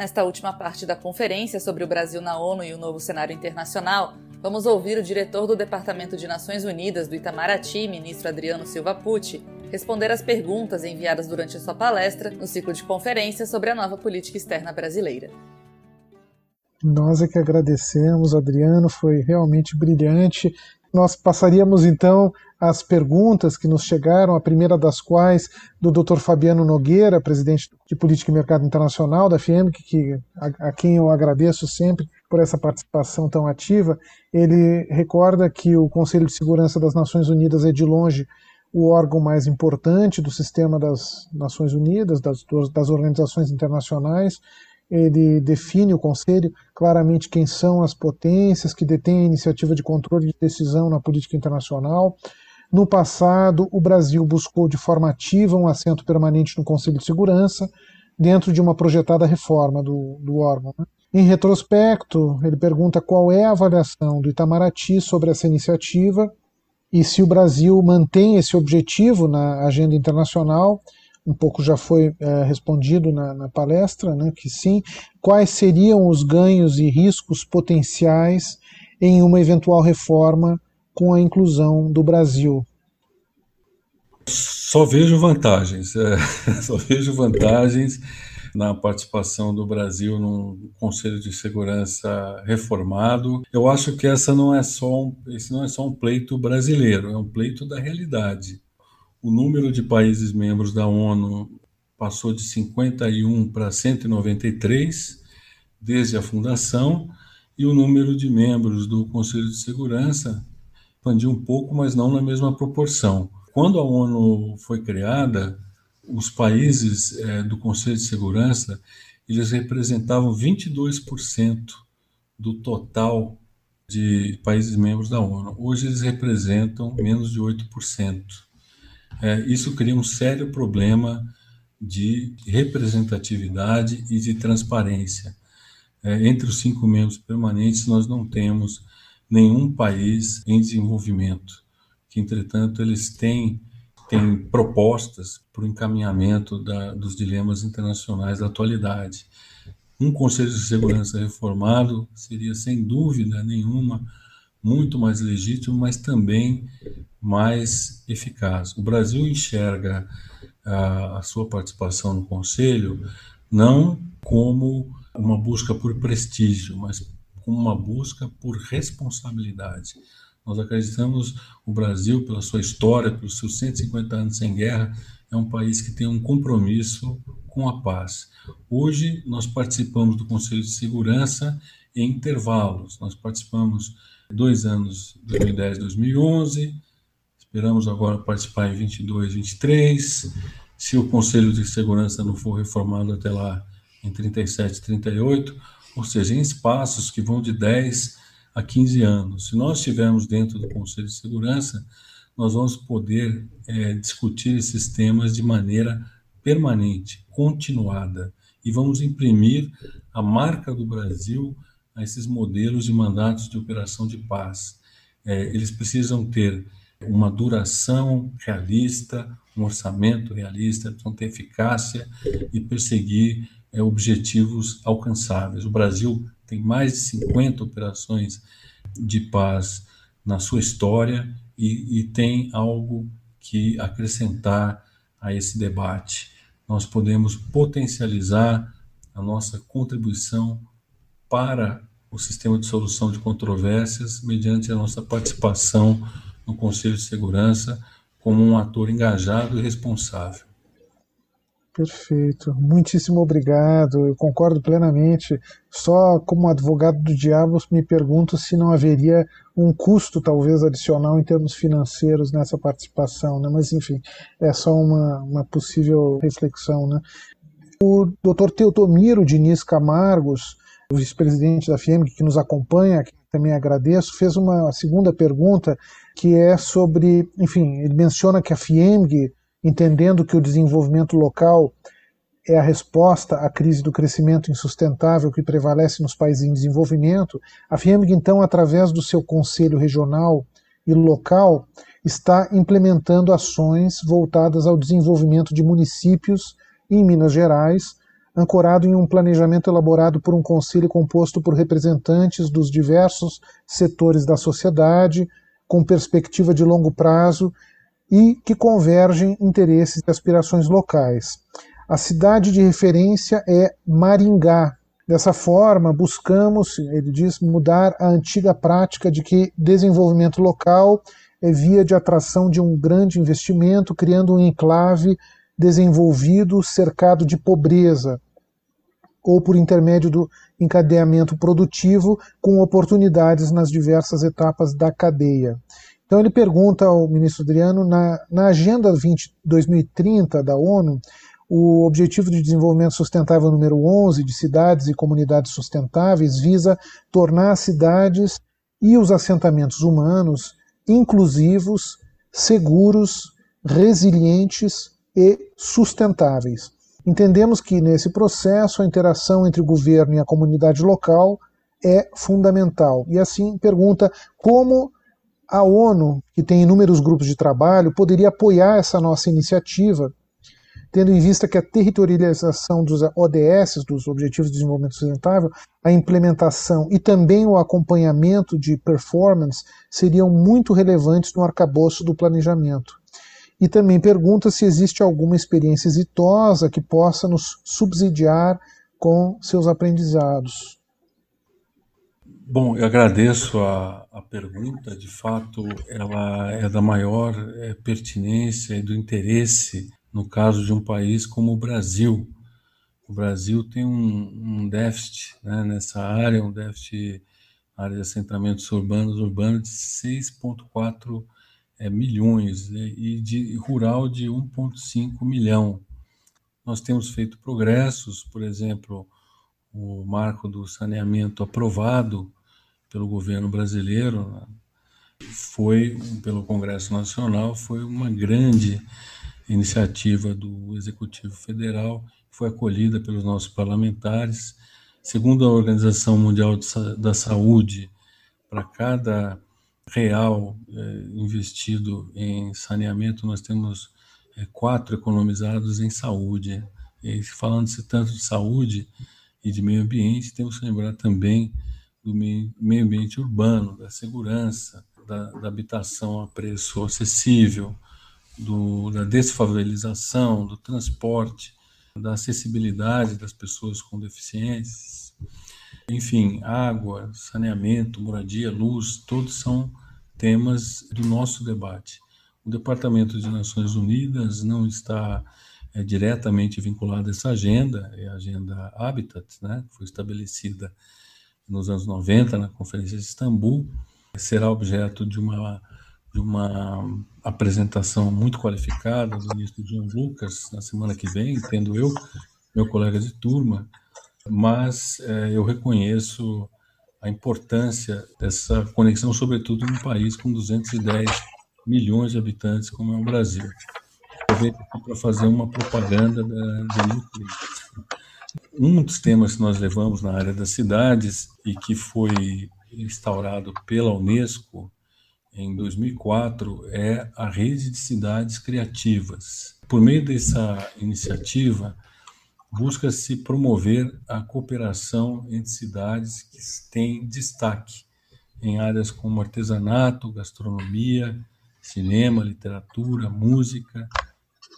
Nesta última parte da conferência sobre o Brasil na ONU e o novo cenário internacional, vamos ouvir o diretor do Departamento de Nações Unidas do Itamaraty, ministro Adriano Silva Pucci, responder às perguntas enviadas durante a sua palestra no ciclo de conferências sobre a nova política externa brasileira. Nós é que agradecemos, Adriano, foi realmente brilhante. Nós passaríamos então às perguntas que nos chegaram, a primeira das quais do Dr. Fabiano Nogueira, presidente de Política e Mercado Internacional da FIEM, que, a, a quem eu agradeço sempre por essa participação tão ativa. Ele recorda que o Conselho de Segurança das Nações Unidas é de longe o órgão mais importante do sistema das Nações Unidas, das, das organizações internacionais. Ele define o Conselho claramente quem são as potências que detêm a iniciativa de controle de decisão na política internacional. No passado, o Brasil buscou de forma ativa um assento permanente no Conselho de Segurança, dentro de uma projetada reforma do, do órgão. Né? Em retrospecto, ele pergunta qual é a avaliação do Itamaraty sobre essa iniciativa e se o Brasil mantém esse objetivo na agenda internacional, um pouco já foi é, respondido na, na, palestra, né, que sim, quais seriam os ganhos e riscos potenciais em uma eventual reforma com a inclusão do Brasil? Só vejo vantagens, é, só vejo vantagens na participação do Brasil no Conselho de Segurança reformado. Eu acho que essa não é só um, esse não é só um pleito brasileiro, é um pleito da realidade. O número de países membros da ONU passou de 51 para 193 desde a fundação e o número de membros do Conselho de Segurança expandiu um pouco, mas não na mesma proporção. Quando a ONU foi criada, os países é, do Conselho de Segurança eles representavam 22% do total de países membros da ONU. Hoje eles representam menos de 8%. É, isso cria um sério problema de representatividade e de transparência. É, entre os cinco membros permanentes, nós não temos nenhum país em desenvolvimento, que, entretanto, eles têm tem propostas para o encaminhamento da, dos dilemas internacionais da atualidade. Um Conselho de Segurança reformado seria, sem dúvida nenhuma, muito mais legítimo, mas também mais eficaz. O Brasil enxerga a, a sua participação no Conselho não como uma busca por prestígio, mas como uma busca por responsabilidade. Nós acreditamos o Brasil, pela sua história, pelos seus 150 anos sem guerra, é um país que tem um compromisso com a paz. Hoje nós participamos do Conselho de Segurança em intervalos. Nós participamos dois anos, 2010, 2011. Esperamos agora participar em 22, 23. Se o Conselho de Segurança não for reformado até lá, em 37, 38, ou seja, em espaços que vão de 10 a 15 anos. Se nós estivermos dentro do Conselho de Segurança, nós vamos poder é, discutir esses temas de maneira permanente, continuada, e vamos imprimir a marca do Brasil a esses modelos de mandatos de operação de paz. É, eles precisam ter uma duração realista, um orçamento realista, precisam ter eficácia e perseguir é, objetivos alcançáveis. O Brasil tem mais de 50 operações de paz na sua história e, e tem algo que acrescentar a esse debate. Nós podemos potencializar a nossa contribuição para o sistema de solução de controvérsias mediante a nossa participação no Conselho de Segurança como um ator engajado e responsável. Perfeito, muitíssimo obrigado. Eu concordo plenamente. Só como advogado do diabo me pergunto se não haveria um custo talvez adicional em termos financeiros nessa participação, né? Mas enfim, é só uma, uma possível reflexão, né? O Dr. Teotomiro Diniz Camargos, o vice-presidente da FIEMG, que nos acompanha, que também agradeço, fez uma segunda pergunta que é sobre, enfim, ele menciona que a FIEMG entendendo que o desenvolvimento local é a resposta à crise do crescimento insustentável que prevalece nos países em desenvolvimento, a FIEMG, então, através do seu conselho regional e local, está implementando ações voltadas ao desenvolvimento de municípios em Minas Gerais, ancorado em um planejamento elaborado por um conselho composto por representantes dos diversos setores da sociedade, com perspectiva de longo prazo e que convergem interesses e aspirações locais. A cidade de referência é Maringá. Dessa forma, buscamos, ele diz, mudar a antiga prática de que desenvolvimento local é via de atração de um grande investimento, criando um enclave desenvolvido cercado de pobreza, ou por intermédio do encadeamento produtivo com oportunidades nas diversas etapas da cadeia. Então ele pergunta ao ministro Adriano, na, na Agenda 20, 2030 da ONU, o Objetivo de Desenvolvimento Sustentável número 11 de cidades e comunidades sustentáveis visa tornar as cidades e os assentamentos humanos inclusivos, seguros, resilientes e sustentáveis. Entendemos que nesse processo a interação entre o governo e a comunidade local é fundamental. E assim pergunta como a ONU, que tem inúmeros grupos de trabalho, poderia apoiar essa nossa iniciativa, tendo em vista que a territorialização dos ODS, dos Objetivos de Desenvolvimento Sustentável, a implementação e também o acompanhamento de performance seriam muito relevantes no arcabouço do planejamento. E também pergunta se existe alguma experiência exitosa que possa nos subsidiar com seus aprendizados. Bom, eu agradeço a, a pergunta. De fato, ela é da maior é, pertinência e do interesse no caso de um país como o Brasil. O Brasil tem um, um déficit né, nessa área, um déficit área de assentamentos urbanos urbanos de 6,4 é, milhões né, e de rural de 1,5 milhão. Nós temos feito progressos, por exemplo, o marco do saneamento aprovado pelo governo brasileiro, né, foi pelo Congresso Nacional, foi uma grande iniciativa do Executivo Federal, foi acolhida pelos nossos parlamentares. Segundo a Organização Mundial da Saúde, para cada real é, investido em saneamento, nós temos é, quatro economizados em saúde. E falando-se tanto de saúde e de meio ambiente, temos que lembrar também do meio ambiente urbano, da segurança, da, da habitação a preço acessível, do, da desfavelização, do transporte, da acessibilidade das pessoas com deficiências. Enfim, água, saneamento, moradia, luz, todos são temas do nosso debate. O Departamento de Nações Unidas não está é, diretamente vinculado a essa agenda, é a agenda Habitat, né, que foi estabelecida nos anos 90, na Conferência de Istambul, será objeto de uma, de uma apresentação muito qualificada do ministro John Lucas na semana que vem, tendo eu, meu colega de turma, mas é, eu reconheço a importância dessa conexão, sobretudo num país com 210 milhões de habitantes como é o Brasil. Aproveito para fazer uma propaganda da, da um dos temas que nós levamos na área das cidades e que foi instaurado pela Unesco em 2004 é a rede de cidades criativas. Por meio dessa iniciativa, busca-se promover a cooperação entre cidades que têm destaque em áreas como artesanato, gastronomia, cinema, literatura, música,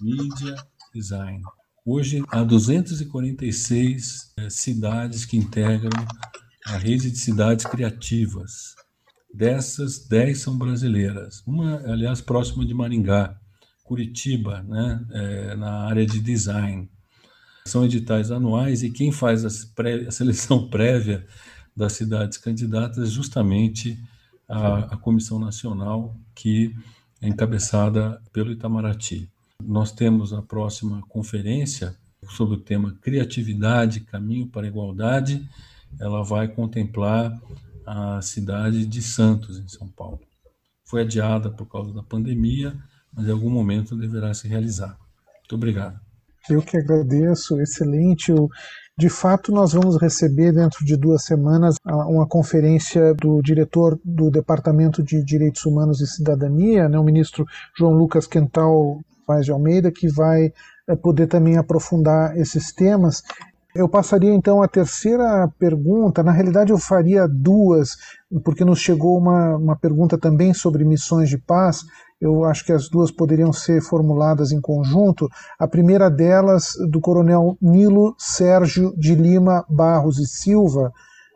mídia, design. Hoje há 246 é, cidades que integram a rede de cidades criativas. Dessas, 10 são brasileiras. Uma, aliás, próxima de Maringá, Curitiba, né, é, na área de design. São editais anuais e quem faz a, seleção prévia das cidades candidatas é justamente a, a Comissão Nacional, que é encabeçada pelo Itamaraty. Nós temos a próxima conferência sobre o tema Criatividade, Caminho para a Igualdade. Ela vai contemplar a cidade de Santos, em São Paulo. Foi adiada por causa da pandemia, mas em algum momento deverá se realizar. Muito obrigado. Eu que agradeço, excelente. De fato, nós vamos receber dentro de duas semanas uma conferência do diretor do Departamento de Direitos Humanos e Cidadania, né, o ministro João Lucas Quental Vaz de Almeida, que vai eh, poder também aprofundar esses temas. Eu passaria então à terceira pergunta. Na realidade, eu faria duas, porque nos chegou uma, uma pergunta também sobre missões de paz. Eu acho que as duas poderiam ser formuladas em conjunto. A primeira delas, do coronel Nilo Sérgio de Lima Barros e Silva,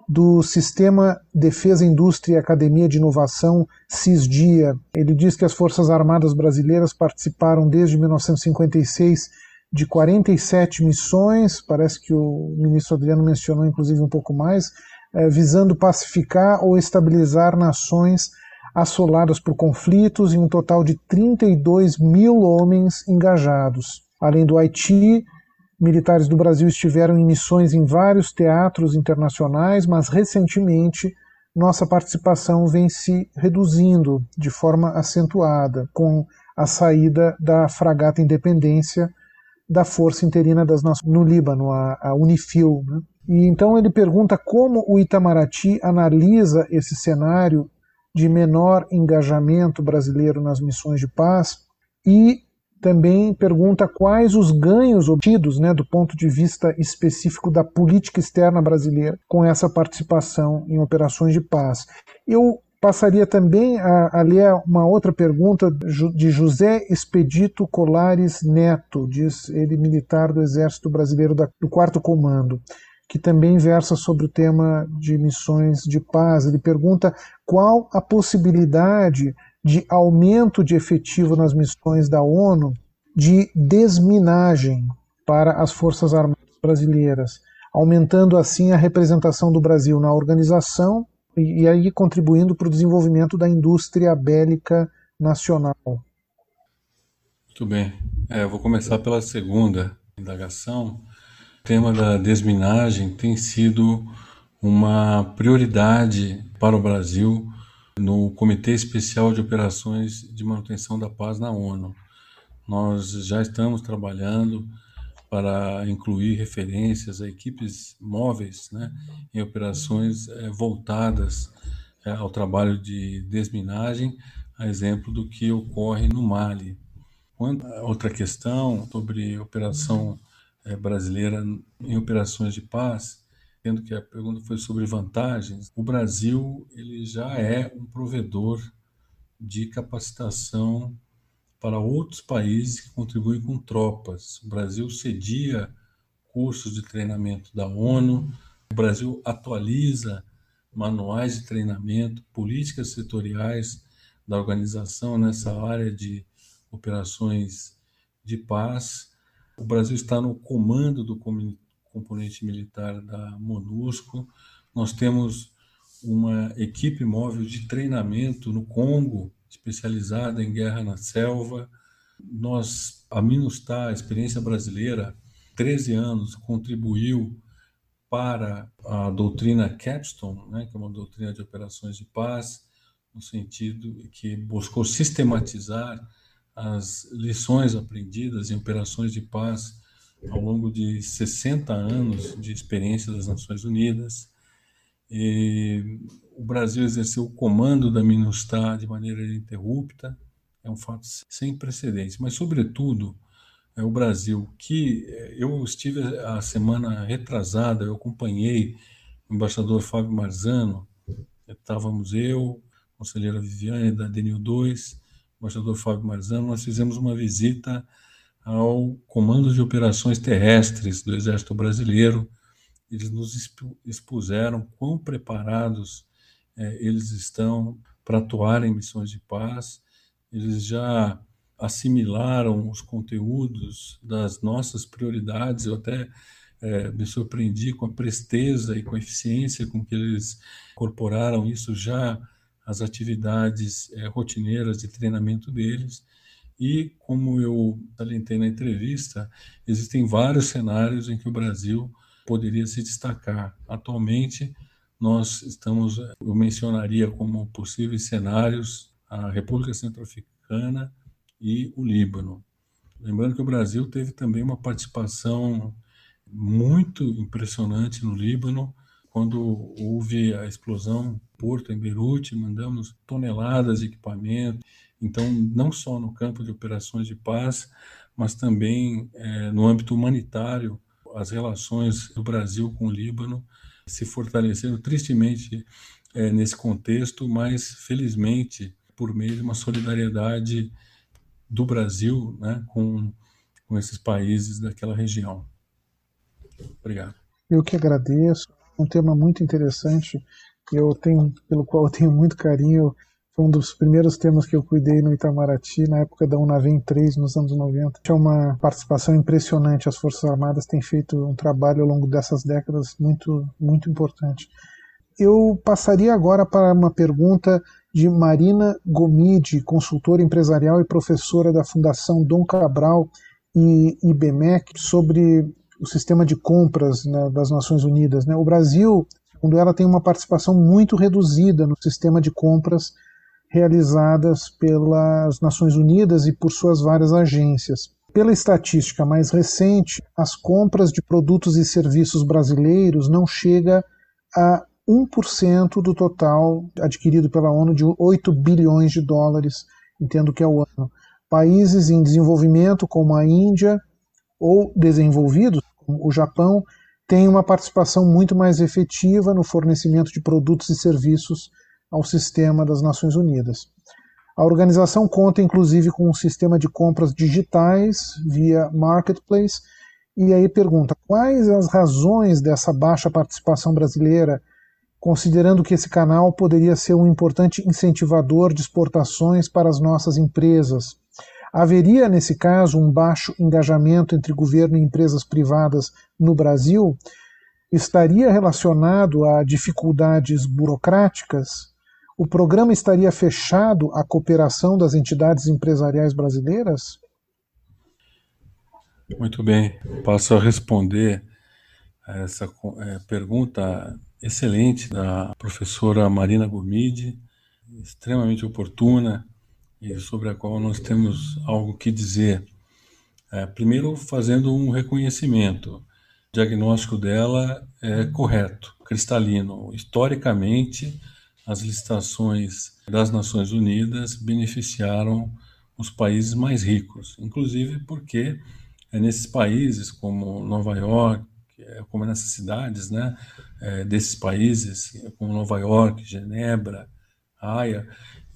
do Sistema Defesa, Indústria e Academia de Inovação, CISDIA. Ele diz que as Forças Armadas Brasileiras participaram desde 1956 de 47 missões, parece que o ministro Adriano mencionou inclusive um pouco mais, eh, visando pacificar ou estabilizar nações assoladas por conflitos, em um total de 32 mil homens engajados. Além do Haiti, militares do Brasil estiveram em missões em vários teatros internacionais, mas recentemente nossa participação vem se reduzindo de forma acentuada, com a saída da fragata Independência da Força Interina das Nações no Líbano, a, a Unifil. Né? E então ele pergunta como o Itamaraty analisa esse cenário de menor engajamento brasileiro nas missões de paz e também pergunta quais os ganhos obtidos, né, do ponto de vista específico da política externa brasileira com essa participação em operações de paz. Eu passaria também a, a ler uma outra pergunta de José Expedito Colares Neto, diz ele militar do Exército Brasileiro da, do Quarto Comando que também versa sobre o tema de missões de paz. Ele pergunta qual a possibilidade de aumento de efetivo nas missões da ONU de desminagem para as Forças Armadas brasileiras, aumentando assim a representação do Brasil na organização e, e aí contribuindo para o desenvolvimento da indústria bélica nacional. Muito bem. É, eu vou começar pela segunda indagação tema da desminagem tem sido uma prioridade para o Brasil no Comitê Especial de Operações de Manutenção da Paz na ONU. Nós já estamos trabalhando para incluir referências a equipes móveis né, em operações é, voltadas é, ao trabalho de desminagem, a exemplo do que ocorre no Mali. outra questão sobre operação brasileira em operações de paz, tendo que a pergunta foi sobre vantagens, o Brasil ele já é um provedor de capacitação para outros países que contribuem com tropas. O Brasil cedia cursos de treinamento da ONU, o Brasil atualiza manuais de treinamento, políticas setoriais da organização nessa área de operações de paz. O Brasil está no comando do componente militar da MONUSCO. Nós temos uma equipe móvel de treinamento no Congo, especializada em guerra na selva. Nós, a MINUSTAH, a experiência brasileira, 13 anos, contribuiu para a doutrina Capstone, né, que é uma doutrina de operações de paz, no sentido que buscou sistematizar as lições aprendidas em operações de paz ao longo de 60 anos de experiência das Nações Unidas. E o Brasil exerceu o comando da MINUSTAH de maneira ininterrupta, é um fato sem precedentes, mas, sobretudo, é o Brasil, que eh, eu estive a semana retrasada, eu acompanhei o embaixador Fábio Marzano, estávamos eu, conselheira Viviane da DENIL 2, embaixador Fábio Marzano, nós fizemos uma visita ao Comando de Operações Terrestres do Exército Brasileiro. Eles nos expuseram quão preparados é, eles estão para atuar em missões de paz. Eles já assimilaram os conteúdos das nossas prioridades. Eu até é, me surpreendi com a presteza e com a eficiência com que eles incorporaram isso já as atividades é, rotineiras de treinamento deles. E, como eu salientei na entrevista, existem vários cenários em que o Brasil poderia se destacar. Atualmente, nós estamos, eu mencionaria como possíveis cenários a República Centro-Africana e o Líbano. Lembrando que o Brasil teve também uma participação muito impressionante no Líbano, quando houve a explosão porto em Beirute, mandamos toneladas de equipamento. Então, não só no campo de operações de paz, mas também é, no âmbito humanitário, as relações do Brasil com o Líbano se fortaleceram tristemente é, nesse contexto, mas felizmente por meio de uma solidariedade do Brasil né, com, com esses países daquela região. Obrigado. Eu que agradeço. Um tema muito interessante, eu tenho, pelo qual eu tenho muito carinho. Foi um dos primeiros temas que eu cuidei no Itamaraty, na época da Unavem 3, nos anos 90. É uma participação impressionante. As Forças Armadas têm feito um trabalho ao longo dessas décadas muito, muito importante. Eu passaria agora para uma pergunta de Marina Gomide, consultora empresarial e professora da Fundação Dom Cabral e IBMEC, sobre o sistema de compras né, das Nações Unidas. Né? O Brasil, segundo ela, tem uma participação muito reduzida no sistema de compras realizadas pelas Nações Unidas e por suas várias agências. Pela estatística mais recente, as compras de produtos e serviços brasileiros não chega a 1% do total adquirido pela ONU de 8 bilhões de dólares, entendo que é o ano. Países em desenvolvimento, como a Índia, ou desenvolvidos, como o Japão, têm uma participação muito mais efetiva no fornecimento de produtos e serviços ao sistema das Nações Unidas. A organização conta inclusive com um sistema de compras digitais via marketplace. E aí pergunta: quais as razões dessa baixa participação brasileira, considerando que esse canal poderia ser um importante incentivador de exportações para as nossas empresas? Haveria, nesse caso, um baixo engajamento entre governo e empresas privadas no Brasil? Estaria relacionado a dificuldades burocráticas? o programa estaria fechado à cooperação das entidades empresariais brasileiras? Muito bem, passo a responder a essa é, pergunta excelente da professora Marina Gomide, extremamente oportuna e sobre a qual nós temos algo que dizer. É, primeiro, fazendo um reconhecimento. O diagnóstico dela é correto, cristalino. Historicamente, as licitações das Nações Unidas beneficiaram os países mais ricos, inclusive porque é nesses países como Nova York, é, como nessas cidades, né, é, desses países como Nova York, Genebra, Haia,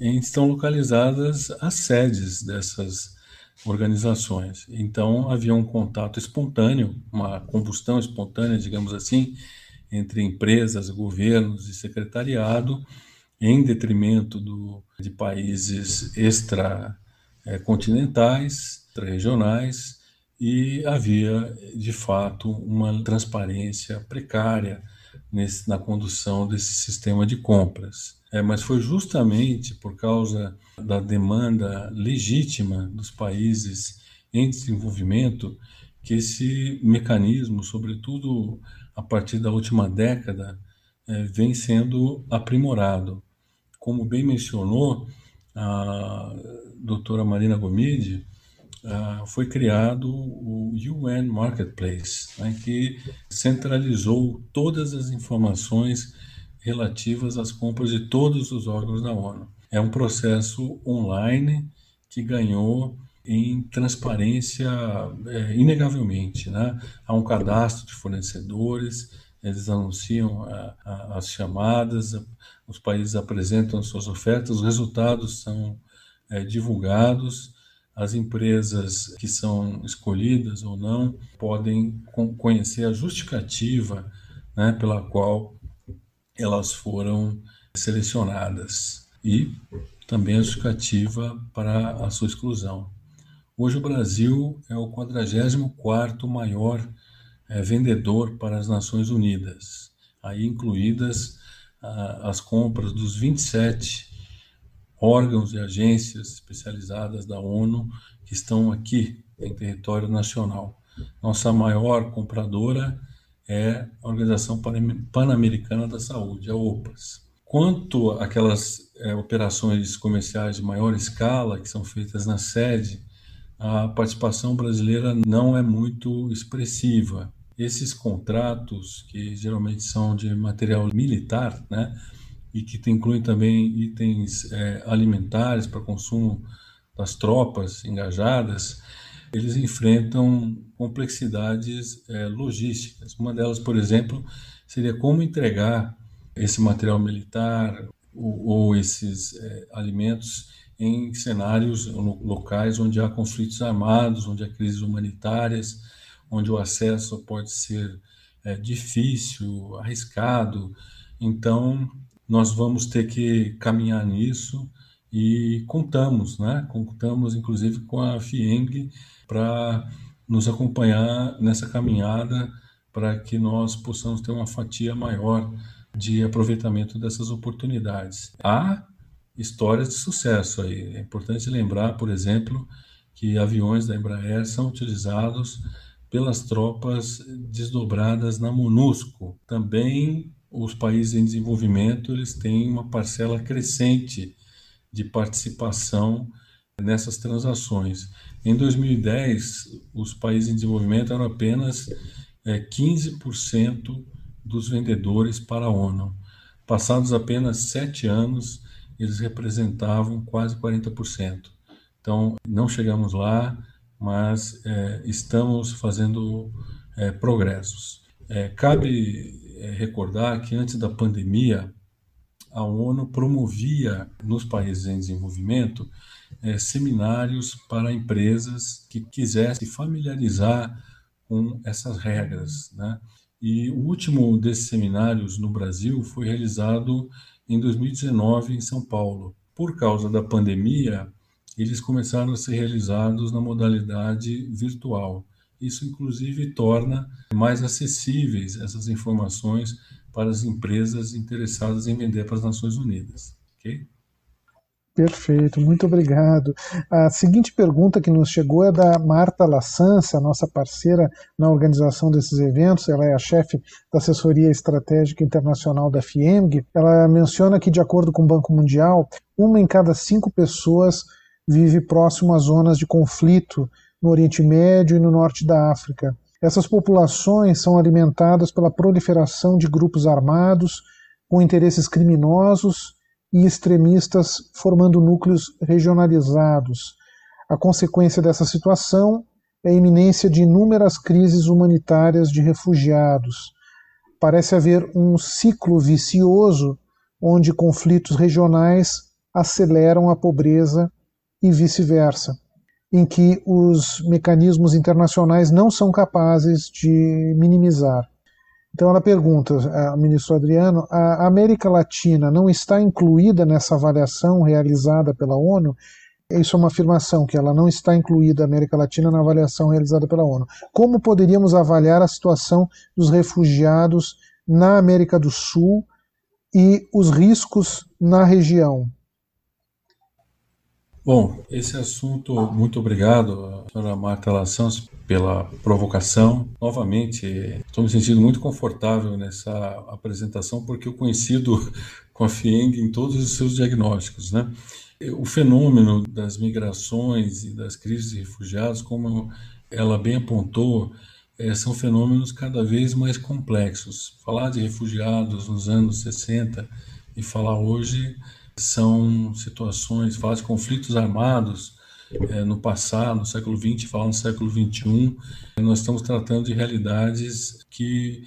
estão localizadas as sedes dessas organizações. Então havia um contato espontâneo, uma combustão espontânea, digamos assim, entre empresas, governos e secretariado, em detrimento do, de países extracontinentais, extra-regionais, e havia, de fato, uma transparência precária nesse, na condução desse sistema de compras. É, mas foi justamente por causa da demanda legítima dos países em desenvolvimento que esse mecanismo, sobretudo a partir da última década, é, vem sendo aprimorado. Como bem mencionou a doutora Marina Gomide, Uh, foi criado o UN Marketplace, né, que centralizou todas as informações relativas às compras de todos os órgãos da ONU. É um processo online que ganhou em transparência é, inegavelmente. Né? Há um cadastro de fornecedores, eles anunciam a, a, as chamadas, os países apresentam suas ofertas, os resultados são é, divulgados, as empresas que são escolhidas ou não podem conhecer a justificativa né, pela qual elas foram selecionadas e também a justificativa para a sua exclusão. Hoje o Brasil é o 44º maior é, vendedor para as Nações Unidas, aí incluídas ah, as compras dos 27 órgãos e agências especializadas da ONU que estão aqui em território nacional. Nossa maior compradora é a Organização Pan-Americana da Saúde, a OPAS. Quanto àquelas é, operações comerciais de maior escala que são feitas na sede, a participação brasileira não é muito expressiva. Esses contratos, que geralmente são de material militar, né, e que incluem também itens é, alimentares para consumo das tropas engajadas, eles enfrentam complexidades é, logísticas. Uma delas, por exemplo, seria como entregar esse material militar ou, ou esses é, alimentos em cenários locais onde há conflitos armados, onde há crises humanitárias, onde o acesso pode ser é, difícil, arriscado. Então, nós vamos ter que caminhar nisso e contamos, né? Contamos inclusive com a FIENG para nos acompanhar nessa caminhada para que nós possamos ter uma fatia maior de aproveitamento dessas oportunidades. Há histórias de sucesso aí. É importante lembrar, por exemplo, que aviões da Embraer são utilizados pelas tropas desdobradas na MONUSCO. Também os países em desenvolvimento eles têm uma parcela crescente de participação nessas transações. Em 2010, os países em desenvolvimento eram apenas é, 15% dos vendedores para a ONU. Passados apenas sete anos, eles representavam quase 40%. Então, não chegamos lá, mas é, estamos fazendo é, progressos. É, cabe é, recordar que antes da pandemia, a ONU promovia nos países em desenvolvimento é, seminários para empresas que quisessem familiarizar com essas regras. Né? E o último desses seminários no Brasil foi realizado em 2019 em São Paulo. Por causa da pandemia, eles começaram a ser realizados na modalidade virtual. Isso, inclusive, torna mais acessíveis essas informações para as empresas interessadas em vender para as Nações Unidas. Ok? Perfeito, muito obrigado. A seguinte pergunta que nos chegou é da Marta Lassança, nossa parceira na organização desses eventos. Ela é a chefe da assessoria estratégica internacional da FIEMG. Ela menciona que, de acordo com o Banco Mundial, uma em cada cinco pessoas vive próximo a zonas de conflito no Oriente Médio e no norte da África. Essas populações são alimentadas pela proliferação de grupos armados com interesses criminosos e extremistas, formando núcleos regionalizados. A consequência dessa situação é a iminência de inúmeras crises humanitárias de refugiados. Parece haver um ciclo vicioso onde conflitos regionais aceleram a pobreza e vice-versa em que os mecanismos internacionais não são capazes de minimizar. Então ela pergunta, a ministro Adriano, a América Latina não está incluída nessa avaliação realizada pela ONU? Isso é uma afirmação, que ela não está incluída, a América Latina, na avaliação realizada pela ONU. Como poderíamos avaliar a situação dos refugiados na América do Sul e os riscos na região? Bom, esse assunto, muito obrigado, senhora Marta Lassans, pela provocação. Novamente, estou me sentindo muito confortável nessa apresentação, porque eu coincido com a FIENG em todos os seus diagnósticos. Né? O fenômeno das migrações e das crises de refugiados, como ela bem apontou, é, são fenômenos cada vez mais complexos. Falar de refugiados nos anos 60 e falar hoje são situações, falar de conflitos armados é, no passado, no século XX, falar no século XXI, nós estamos tratando de realidades que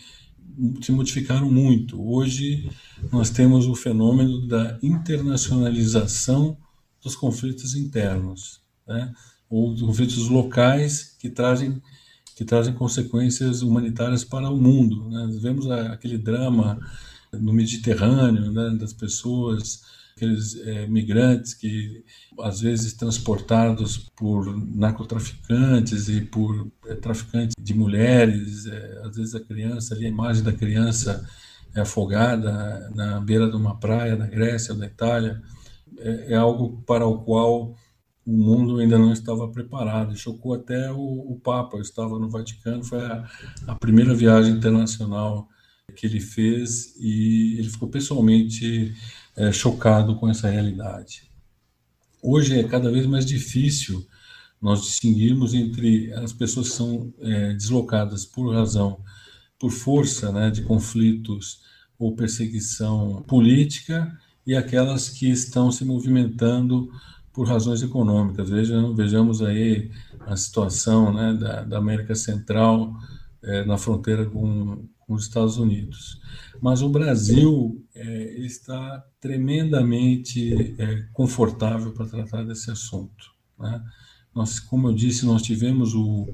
se modificaram muito. Hoje nós temos o fenômeno da internacionalização dos conflitos internos, né? ou dos conflitos locais que trazem que trazem consequências humanitárias para o mundo. Né? Vemos aquele drama no Mediterrâneo, né, das pessoas aqueles é, migrantes que às vezes transportados por narcotraficantes e por é, traficantes de mulheres, é, às vezes a criança, ali a imagem da criança é afogada na beira de uma praia na Grécia ou na Itália, é, é, algo para o qual o mundo ainda não estava preparado. Chocou até o, o Papa. Eu estava no Vaticano, foi a, a primeira viagem internacional que ele fez e ele ficou pessoalmente é, chocado com essa realidade. Hoje é cada vez mais difícil nós distinguirmos entre as pessoas que são é, deslocadas por razão, por força né, de conflitos ou perseguição política e aquelas que estão se movimentando por razões econômicas. Vejam, vejamos aí a situação né, da, da América Central é, na fronteira com, com, os Estados Unidos. Mas o Brasil é, está tremendamente é, confortável para tratar desse assunto. Né? Nós, como eu disse, nós tivemos o,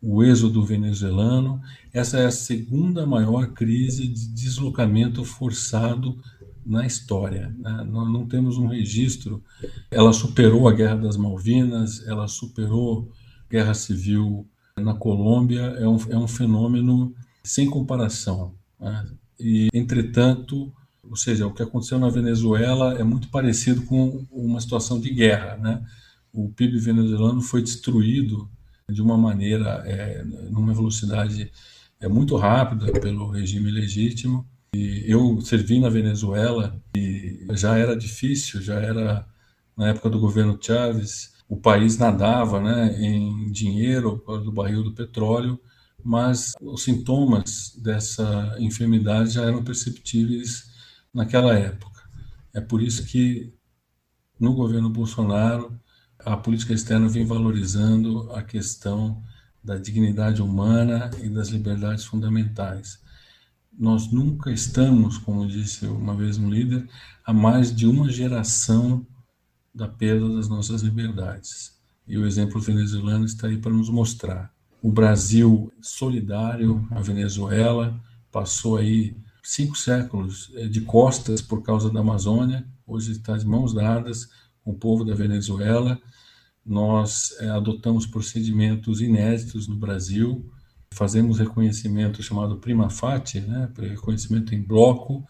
o êxodo venezuelano. Essa é a segunda maior crise de deslocamento forçado na história. Né? Nós não temos um registro. Ela superou a Guerra das Malvinas, ela superou a Guerra Civil na Colômbia. É um, é um fenômeno sem comparação. Né? E, entretanto, ou seja, o que aconteceu na Venezuela é muito parecido com uma situação de guerra. Né? O PIB venezuelano foi destruído de uma maneira, é, numa velocidade é, muito rápida pelo regime legítimo. E eu servi na Venezuela e já era difícil, já era na época do governo Chávez, o país nadava né, em dinheiro do barril do petróleo, mas os sintomas dessa enfermidade já eram perceptíveis naquela época. É por isso que no governo Bolsonaro a política externa vem valorizando a questão da dignidade humana e das liberdades fundamentais. Nós nunca estamos, como disse uma vez um líder, a mais de uma geração da perda das nossas liberdades. E o exemplo venezuelano está aí para nos mostrar. O Brasil solidário à Venezuela passou aí cinco séculos eh, de costas por causa da Amazônia, hoje está de mãos dadas com o povo da Venezuela. Nós é, adotamos procedimentos inéditos no Brasil, fazemos reconhecimento chamado prima facie, né, reconhecimento em bloco,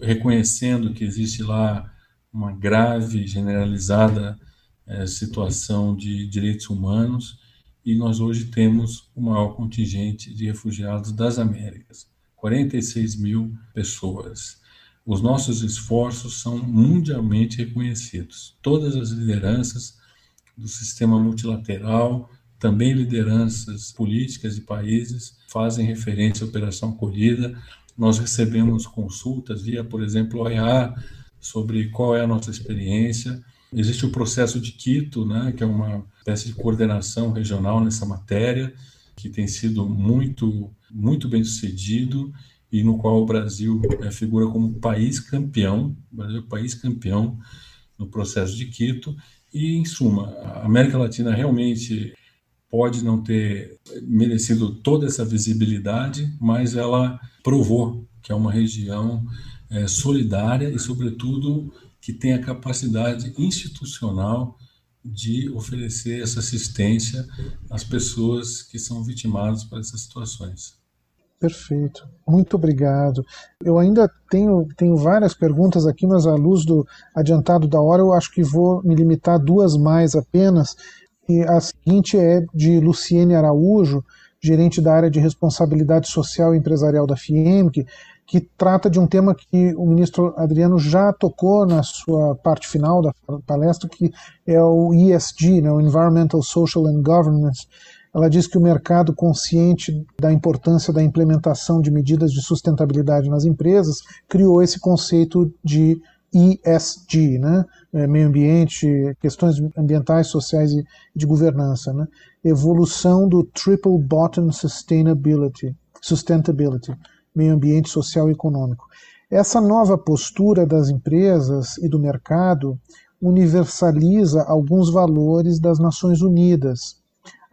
reconhecendo que existe lá uma grave, generalizada é, situação de direitos humanos e nós hoje temos o maior contingente de refugiados das Américas, 46 mil pessoas. Os nossos esforços são mundialmente reconhecidos. Todas as lideranças do sistema multilateral, também lideranças políticas de países fazem referência à Operação Acolhida. Nós recebemos consultas via, por exemplo, OEA sobre qual é a nossa experiência. Existe o processo de Quito, né, que é uma espécie de coordenação regional nessa matéria, que tem sido muito, muito bem sucedido e no qual o Brasil é, figura como país campeão, o Brasil é país campeão no processo de Quito. E, em suma, a América Latina realmente pode não ter merecido toda essa visibilidade, mas ela provou que é uma região é, solidária e, sobretudo, que tem a capacidade institucional de oferecer essa assistência às pessoas que são vitimadas por essas situações. Perfeito, muito obrigado. Eu ainda tenho, tenho várias perguntas aqui, mas à luz do adiantado da hora, eu acho que vou me limitar a duas mais apenas. E a seguinte é de Luciene Araújo, gerente da área de responsabilidade social e empresarial da FIEMC, que trata de um tema que o ministro Adriano já tocou na sua parte final da palestra, que é o ESG, né, o Environmental, Social and Governance, ela diz que o mercado, consciente da importância da implementação de medidas de sustentabilidade nas empresas, criou esse conceito de ESG, né? É, meio ambiente, questões ambientais, sociais e de governança. Né? Evolução do Triple Bottom Sustainability, Sustainability, meio ambiente, social e econômico. Essa nova postura das empresas e do mercado universaliza alguns valores das Nações Unidas,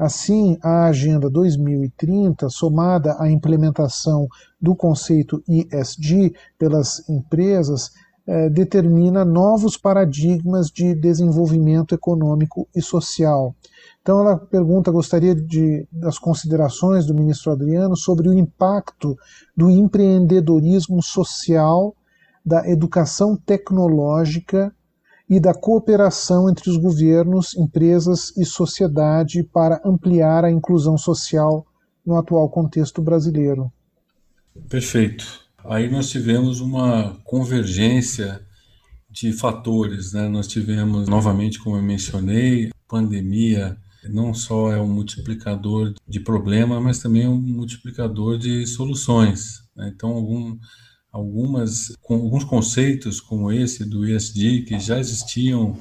Assim, a Agenda 2030, somada à implementação do conceito ESG pelas empresas, eh, determina novos paradigmas de desenvolvimento econômico e social. Então, ela pergunta, gostaria de, das considerações do ministro Adriano sobre o impacto do empreendedorismo social, da educação tecnológica e da cooperação entre os governos, empresas e sociedade para ampliar a inclusão social no atual contexto brasileiro. Perfeito. Aí nós tivemos uma convergência de fatores, né? Nós tivemos, novamente, como eu mencionei, pandemia não só é um multiplicador de problema, mas também é um multiplicador de soluções. Né? Então, algum, algumas, com alguns conceitos como esse do ESG, que já existiam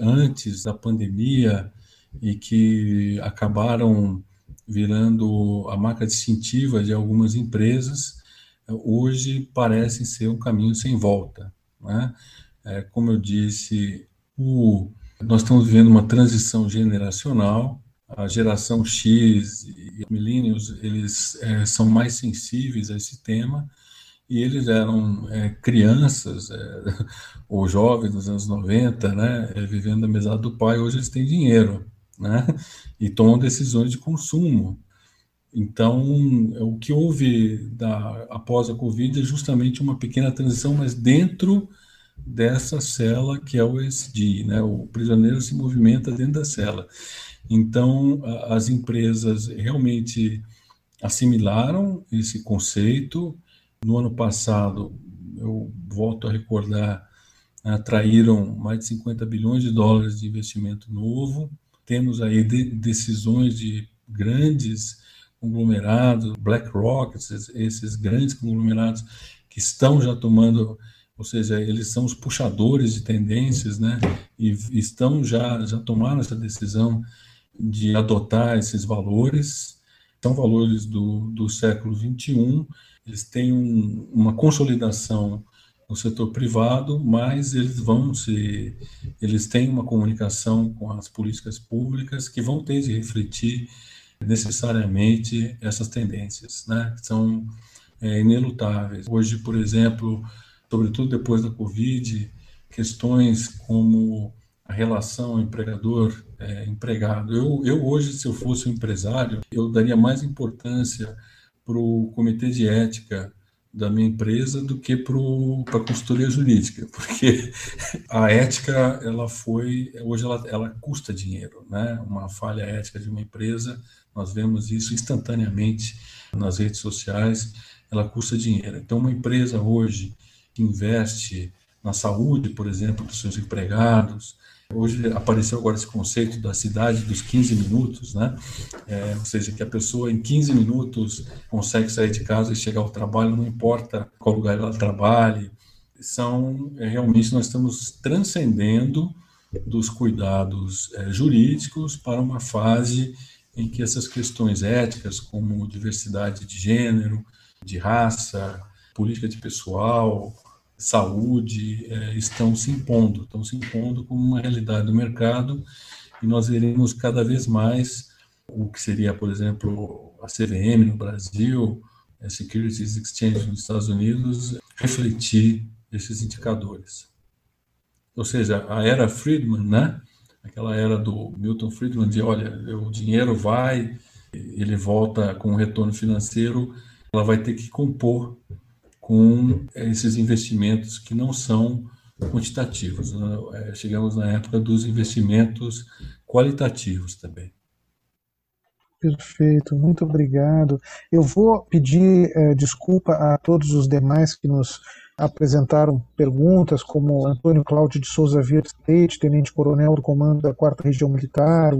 antes da pandemia e que acabaram virando a marca distintiva de algumas empresas, hoje parecem ser um caminho sem volta. Né? É, como eu disse, o, nós estamos vivendo uma transição generacional. A geração X e millennials eles é, são mais sensíveis a esse tema e eles eram é, crianças é, ou jovens nos anos 90, né, é, vivendo da mesada do pai. Hoje eles têm dinheiro né? e tomam decisões de consumo. Então, o que houve da, após a Covid é justamente uma pequena transição, mas dentro dessa cela que é o SD, né? O prisioneiro se movimenta dentro da cela. Então, as empresas realmente assimilaram esse conceito. No ano passado, eu volto a recordar, atraíram mais de 50 bilhões de dólares de investimento novo temos aí de, decisões de grandes conglomerados, BlackRock, esses, esses grandes conglomerados que estão já tomando, ou seja, eles são os puxadores de tendências, né? E estão já já tomaram essa decisão de adotar esses valores. São valores do, do século 21. Eles têm um, uma consolidação no setor privado, mas eles vão se, eles têm uma comunicação com as políticas públicas que vão ter de refletir necessariamente essas tendências, né? São é, inelutáveis. Hoje, por exemplo, sobretudo depois da Covid, questões como a relação empregador-empregado. É, eu, eu hoje, se eu fosse um empresário, eu daria mais importância para o comitê de ética da minha empresa do que para a consultoria jurídica, porque a ética ela foi hoje ela, ela custa dinheiro, né? Uma falha ética de uma empresa nós vemos isso instantaneamente nas redes sociais, ela custa dinheiro. Então uma empresa hoje que investe na saúde, por exemplo, dos seus empregados, Hoje apareceu agora esse conceito da cidade dos 15 minutos, né? É, ou seja, que a pessoa em 15 minutos consegue sair de casa e chegar ao trabalho, não importa qual lugar ela trabalhe. São é, realmente nós estamos transcendendo dos cuidados é, jurídicos para uma fase em que essas questões éticas, como diversidade de gênero, de raça, política de pessoal, saúde é, estão se impondo, estão se impondo como uma realidade do mercado e nós veremos cada vez mais o que seria, por exemplo, a CVM no Brasil, a Securities Exchange nos Estados Unidos, refletir esses indicadores. Ou seja, a era Friedman, né? aquela era do Milton Friedman de, olha, o dinheiro vai, ele volta com um retorno financeiro, ela vai ter que compor com esses investimentos que não são quantitativos. Né? É, chegamos na época dos investimentos qualitativos também. Perfeito, muito obrigado. Eu vou pedir eh, desculpa a todos os demais que nos apresentaram perguntas, como Antônio Cláudio de Souza Vieira Leite, tenente-coronel do Comando da 4 Região Militar,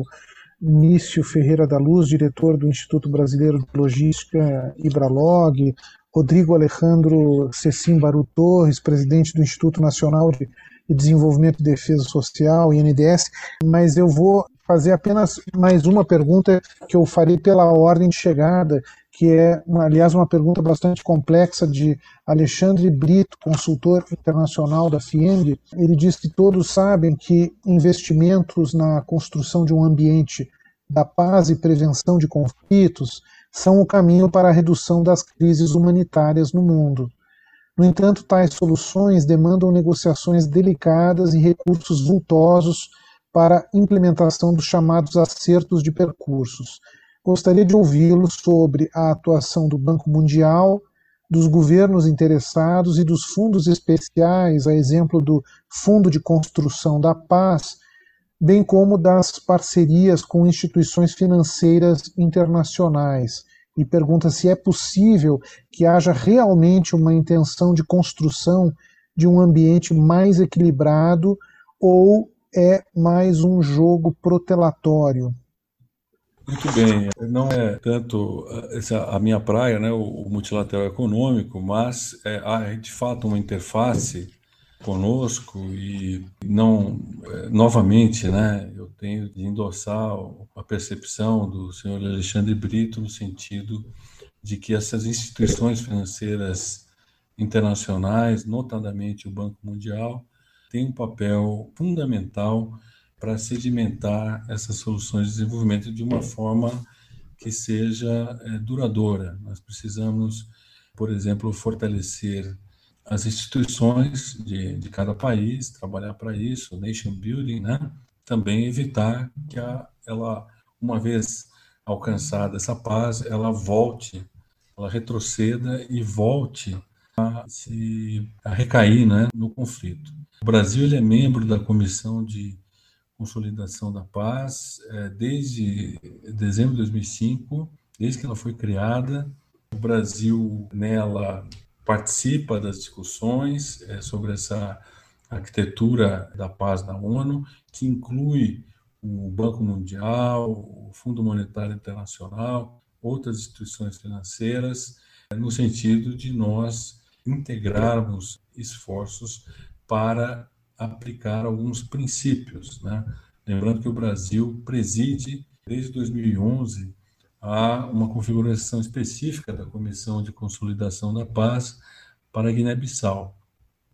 Nício Ferreira da Luz, diretor do Instituto Brasileiro de Logística Ibralog, Rodrigo Alejandro Cecim Baru Torres, presidente do Instituto Nacional de Desenvolvimento e Defesa Social, INDS, mas eu vou fazer apenas mais uma pergunta que eu farei pela ordem de chegada, que é, aliás, uma pergunta bastante complexa de Alexandre Brito, consultor internacional da FIENG. Ele diz que todos sabem que investimentos na construção de um ambiente da paz e prevenção de conflitos são o caminho para a redução das crises humanitárias no mundo. No entanto, tais soluções demandam negociações delicadas e recursos vultosos para a implementação dos chamados acertos de percursos. Gostaria de ouvi-lo sobre a atuação do Banco Mundial, dos governos interessados e dos fundos especiais, a exemplo do Fundo de Construção da Paz, bem como das parcerias com instituições financeiras internacionais, e pergunta se é possível que haja realmente uma intenção de construção de um ambiente mais equilibrado ou é mais um jogo protelatório. Muito bem, não é tanto essa, a minha praia, né, o, o multilateral econômico, mas é, há de fato uma interface conosco e não eh, novamente, né? Eu tenho de endossar a percepção do senhor Alexandre Brito no sentido de que essas instituições financeiras internacionais, notadamente o Banco Mundial, têm um papel fundamental para sedimentar essas soluções de desenvolvimento de uma forma que seja é, duradoura. Nós precisamos, por exemplo, fortalecer as instituições de, de cada país, trabalhar para isso, nation building, né? Também evitar que a, ela, uma vez alcançada essa paz, ela volte, ela retroceda e volte a se a recair, né, no conflito. O Brasil ele é membro da Comissão de Consolidação da Paz é, desde dezembro de 2005, desde que ela foi criada. O Brasil nela participa das discussões é, sobre essa arquitetura da paz na ONU, que inclui o Banco Mundial, o Fundo Monetário Internacional, outras instituições financeiras, é, no sentido de nós integrarmos esforços para aplicar alguns princípios. Né? Lembrando que o Brasil preside, desde 2011, a uma configuração específica da Comissão de Consolidação da Paz para Guiné-Bissau.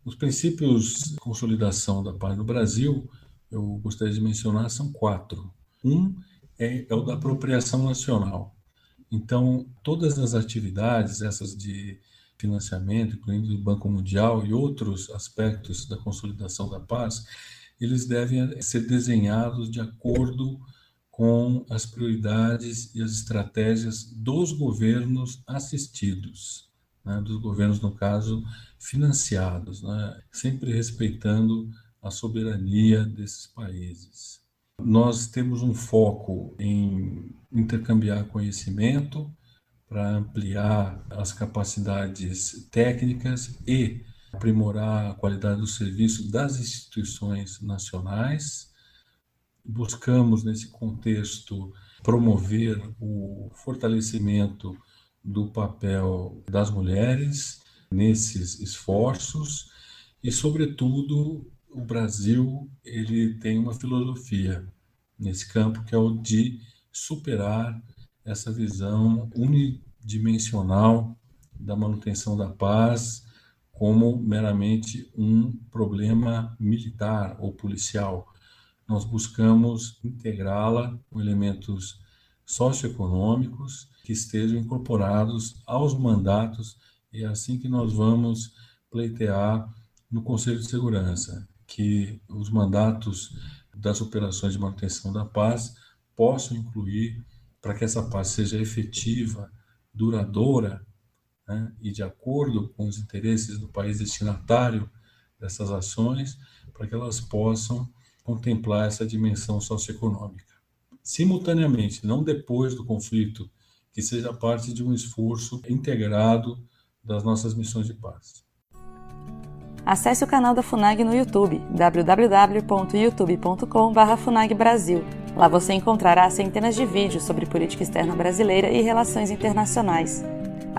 Os princípios de consolidação da paz no Brasil, eu gostaria de mencionar, são quatro. Um é, é o da apropriação nacional. Então, todas as atividades, essas de financiamento, incluindo o Banco Mundial e outros aspectos da consolidação da paz, eles devem ser desenhados de acordo com as prioridades e as estratégias dos governos assistidos, né, dos governos, no caso, financiados, né, sempre respeitando a soberania desses países. Nós temos um foco em intercambiar conhecimento para ampliar as capacidades técnicas e aprimorar a qualidade do serviço das instituições nacionais buscamos, nesse contexto, promover o fortalecimento do papel das mulheres nesses esforços e, sobretudo, o Brasil ele tem uma filosofia nesse campo que é o de superar essa visão unidimensional da manutenção da paz como meramente um problema militar ou policial, nós buscamos integrá-la com elementos socioeconômicos que estejam incorporados aos mandatos e é assim que nós vamos pleitear no Conselho de Segurança, que os mandatos das operações de manutenção da paz possam incluir, para que essa paz seja efetiva, duradoura né, e de acordo com os interesses do país destinatário dessas ações, para que elas possam contemplar essa dimensão socioeconômica. Simultaneamente, não depois do conflito, que seja parte de um esforço integrado das nossas missões de paz. Acesse o canal da FUNAG no YouTube, www.youtube.com.br FUNAG Lá você encontrará centenas de vídeos sobre política externa brasileira e relações internacionais.